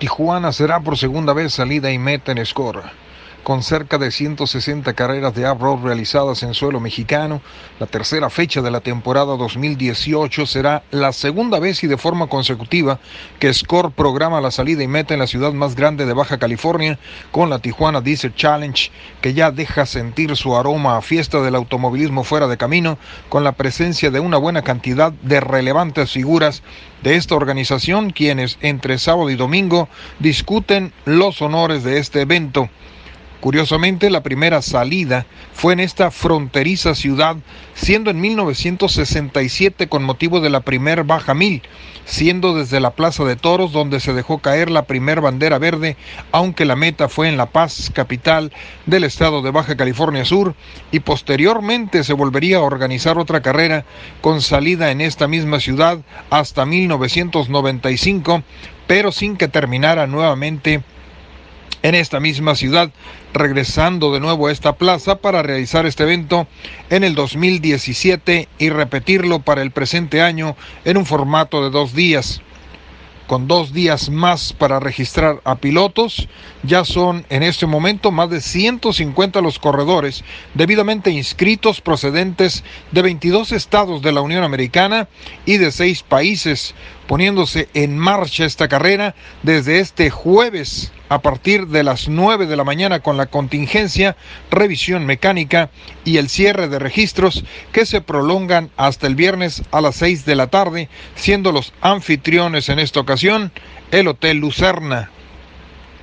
Tijuana será por segunda vez salida y meta en score con cerca de 160 carreras de off realizadas en suelo mexicano. La tercera fecha de la temporada 2018 será la segunda vez y de forma consecutiva que Score programa la salida y meta en la ciudad más grande de Baja California con la Tijuana Desert Challenge, que ya deja sentir su aroma a fiesta del automovilismo fuera de camino, con la presencia de una buena cantidad de relevantes figuras de esta organización, quienes entre sábado y domingo discuten los honores de este evento. Curiosamente, la primera salida fue en esta fronteriza ciudad, siendo en 1967 con motivo de la primer Baja Mil, siendo desde la Plaza de Toros donde se dejó caer la primer bandera verde, aunque la meta fue en La Paz, capital del estado de Baja California Sur, y posteriormente se volvería a organizar otra carrera con salida en esta misma ciudad hasta 1995, pero sin que terminara nuevamente en esta misma ciudad, regresando de nuevo a esta plaza para realizar este evento en el 2017 y repetirlo para el presente año en un formato de dos días con dos días más para registrar a pilotos. Ya son en este momento más de 150 los corredores debidamente inscritos procedentes de 22 estados de la Unión Americana y de seis países, poniéndose en marcha esta carrera desde este jueves a partir de las 9 de la mañana con la contingencia, revisión mecánica y el cierre de registros que se prolongan hasta el viernes a las 6 de la tarde, siendo los anfitriones en esta ocasión el Hotel Lucerna.